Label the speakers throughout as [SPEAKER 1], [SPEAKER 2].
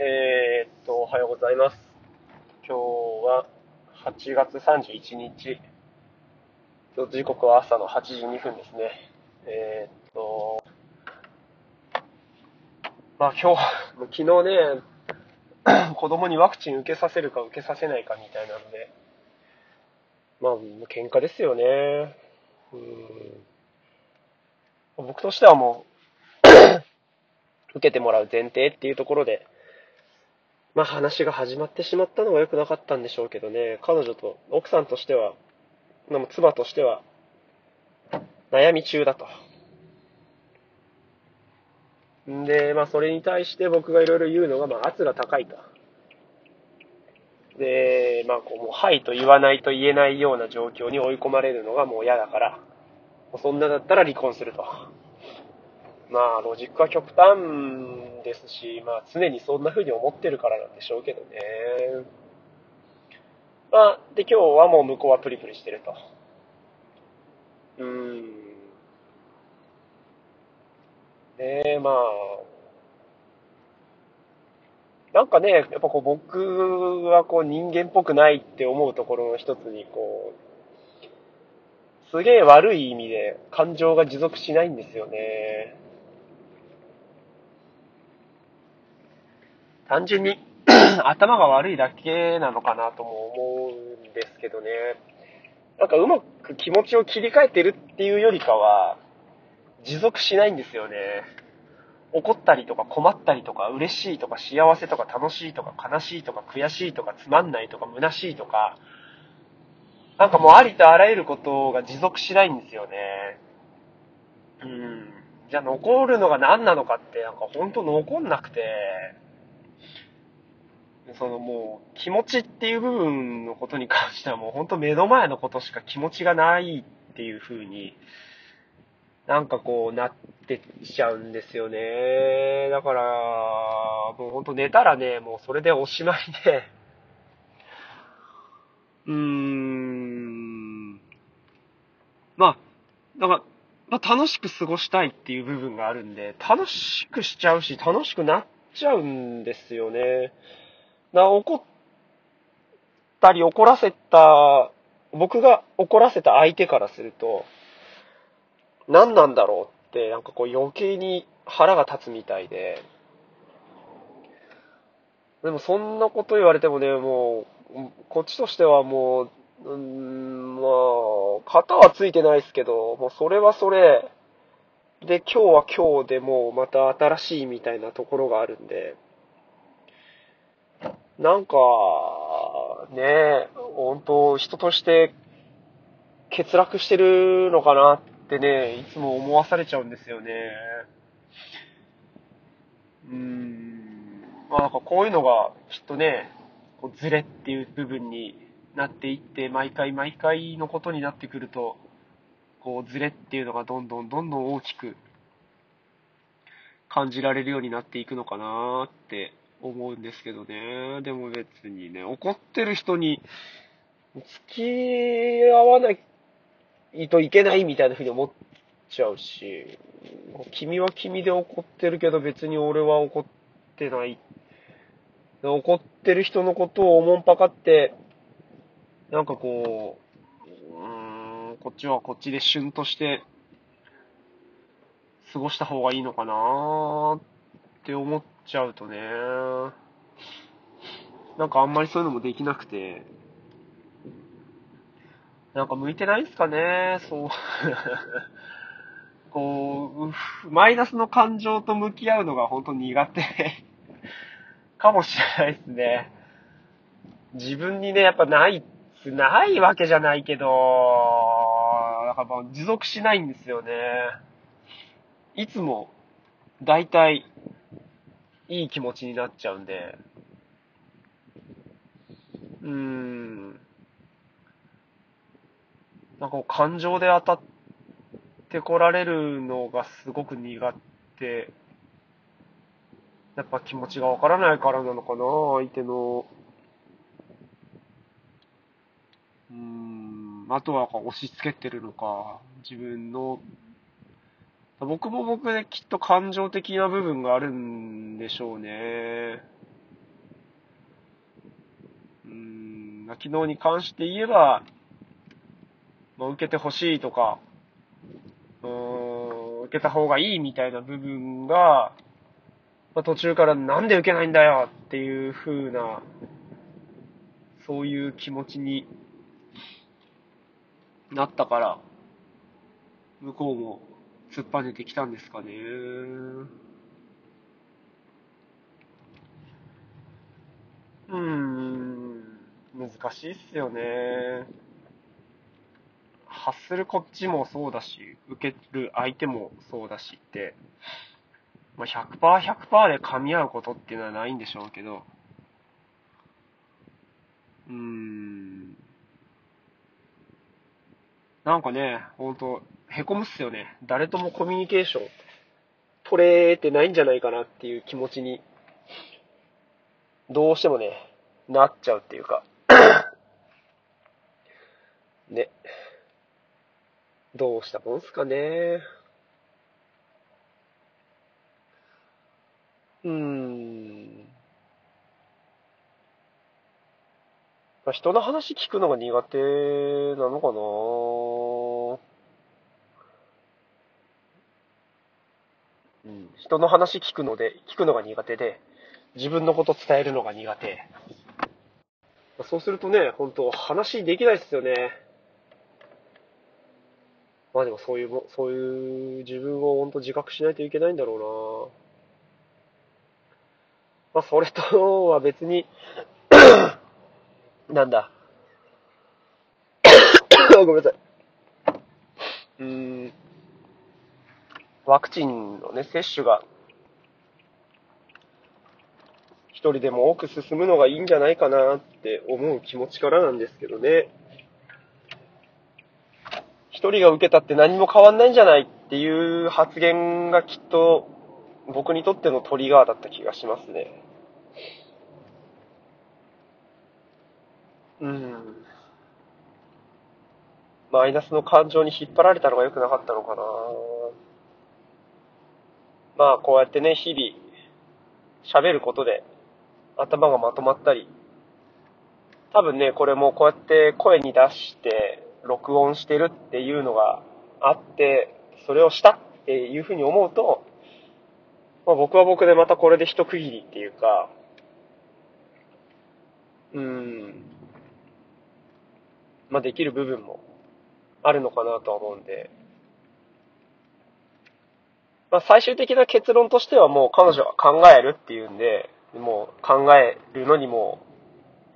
[SPEAKER 1] えー、っと、おはようございます。今日は8月31日。時刻は朝の8時2分ですね。えー、っと、まあ今日、昨日ね、子供にワクチン受けさせるか受けさせないかみたいなので、まあ、喧嘩ですよね。うん僕としてはもう 受けてもらう前提っていうところで、まあ話が始まってしまったのは良くなかったんでしょうけどね、彼女と、奥さんとしては、でも妻としては、悩み中だと。んで、まあそれに対して僕がいろいろ言うのが、まあ圧が高いと。で、まあこう、もうはいと言わないと言えないような状況に追い込まれるのがもう嫌だから、そんなだったら離婚すると。まあ、ロジックは極端ですし、まあ、常にそんな風に思ってるからなんでしょうけどね。まあ、で、今日はもう向こうはプリプリしてると。うーん。ねえまあ、なんかね、やっぱこう僕はこう人間っぽくないって思うところの一つに、こう、すげえ悪い意味で感情が持続しないんですよね。単純に 頭が悪いだけなのかなとも思うんですけどね。なんかうまく気持ちを切り替えてるっていうよりかは、持続しないんですよね。怒ったりとか困ったりとか嬉しいとか幸せとか楽しいとか悲しいとか悔しいとかつまんないとか虚しいとか、なんかもうありとあらゆることが持続しないんですよね。うん。じゃあ残るのが何なのかって、なんか本当残んなくて、そのもう気持ちっていう部分のことに関してはもう本当目の前のことしか気持ちがないっていう風になんかこうなってきちゃうんですよね。だから、もう本当寝たらね、もうそれでおしまいで、うーん、まあ、だから、まあ、楽しく過ごしたいっていう部分があるんで、楽しくしちゃうし、楽しくなっちゃうんですよね。な、怒ったり怒らせた、僕が怒らせた相手からすると、何なんだろうって、なんかこう余計に腹が立つみたいで、でもそんなこと言われてもね、もう、こっちとしてはもう、うん、まあ、型はついてないですけど、もうそれはそれ、で、今日は今日でもうまた新しいみたいなところがあるんで、なんか、ね、本当人として欠落してるのかなってね、いつも思わされちゃうんですよね。うーん。まあなんかこういうのがきっとね、こうズレっていう部分になっていって、毎回毎回のことになってくると、こうズレっていうのがどんどんどんどん大きく感じられるようになっていくのかなって思うんですけどね。でも別にね、怒ってる人に付き合わないといけないみたいな風に思っちゃうし、君は君で怒ってるけど別に俺は怒ってない。怒ってる人のことをおもんぱかって、なんかこう、うーん、こっちはこっちで旬として過ごした方がいいのかなーって思ってちゃうとね、なんかあんまりそういうのもできなくて、なんか向いてないんすかね、そう。こう、マイナスの感情と向き合うのが本当苦手 かもしれないですね。自分にね、やっぱない、ないわけじゃないけど、なんかもう持続しないんですよね。いつも、だいたい、い気持ちになっちゃうんで、うーん。なんか感情で当たってこられるのがすごく苦手。やっぱ気持ちがわからないからなのかな相手の。うーん。あとは押し付けてるのか。自分の僕も僕できっと感情的な部分があるんでしょうね。うん、昨日に関して言えば、まあ、受けてほしいとか、うーん、受けた方がいいみたいな部分が、まあ、途中からなんで受けないんだよっていう風な、そういう気持ちになったから、向こうも突っぱねてきたんですかね。うーん、難しいっすよね。発するこっちもそうだし、受ける相手もそうだしって、まあ、100%、100%で噛み合うことっていうのはないんでしょうけど、うーん。なんかね、ほんと、へこむっすよね。誰ともコミュニケーション取れてないんじゃないかなっていう気持ちに、どうしてもね、なっちゃうっていうか ね。どうしたもんすかね。うーん。まあ、人の話聞くのが苦手なのかなうん。人の話聞くので、聞くのが苦手で、自分のこと伝えるのが苦手。そうするとね、本当話できないっすよね。まあでもそういう、そういう自分を本当自覚しないといけないんだろうな。まあそれとは別に なんだ。ごめんなさい。うーん。ワクチンのね、接種が、一人でも多く進むのがいいんじゃないかなって思う気持ちからなんですけどね。一人が受けたって何も変わんないんじゃないっていう発言がきっと僕にとってのトリガーだった気がしますね。うん。マイナスの感情に引っ張られたのが良くなかったのかな。まあ、こうやってね、日々、喋ることで、頭がまとまったり、多分ね、これもこうやって声に出して、録音してるっていうのがあって、それをしたっていうふうに思うと、まあ、僕は僕でまたこれで一区切りっていうか、うん、まあ、できる部分もあるのかなとは思うんで、まあ、最終的な結論としてはもう彼女は考えるっていうんで、もう考えるのにも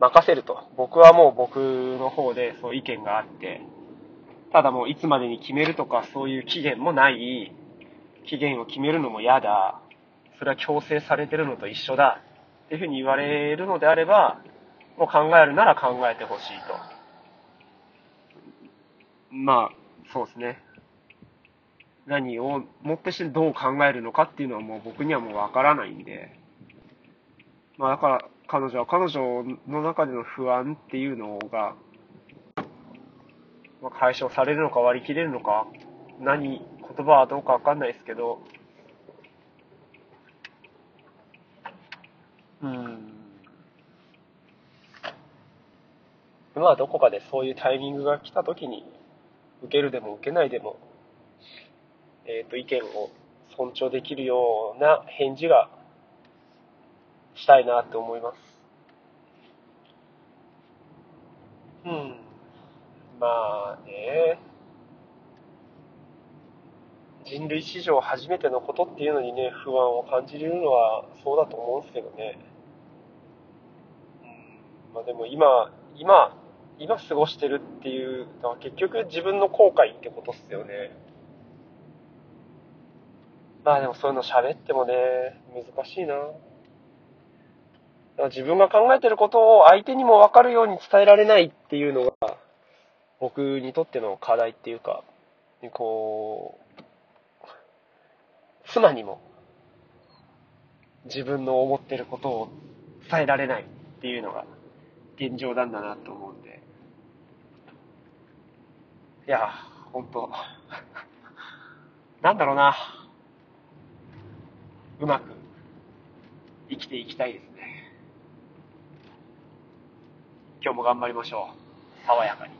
[SPEAKER 1] 任せると。僕はもう僕の方でそう意見があって、ただもういつまでに決めるとかそういう期限もない、期限を決めるのも嫌だ、それは強制されてるのと一緒だ、っていうふうに言われるのであれば、もう考えるなら考えてほしいと。まあ、そうですね。何をもってしてどう考えるのかっていうのはもう僕にはもうわからないんで、まあだから彼女は彼女の中での不安っていうのが、まあ、解消されるのか割り切れるのか、何、言葉はどうかわかんないですけど、うん。まあどこかでそういうタイミングが来た時に、受けるでも受けないでも、えっ、ー、と、意見を尊重できるような返事がしたいなって思います。うん。まあね。人類史上初めてのことっていうのにね、不安を感じるのはそうだと思うんですけどね。うん。まあでも今、今、今過ごしてるっていうのは結局自分の後悔ってことっすよね。まあでもそういうの喋ってもね、難しいな。自分が考えてることを相手にも分かるように伝えられないっていうのが、僕にとっての課題っていうか、こう、妻にも自分の思ってることを伝えられないっていうのが現状なんだなと思うんで。いや、ほんと、なんだろうな。うまく生きていきたいですね。今日も頑張りましょう。爽やかに。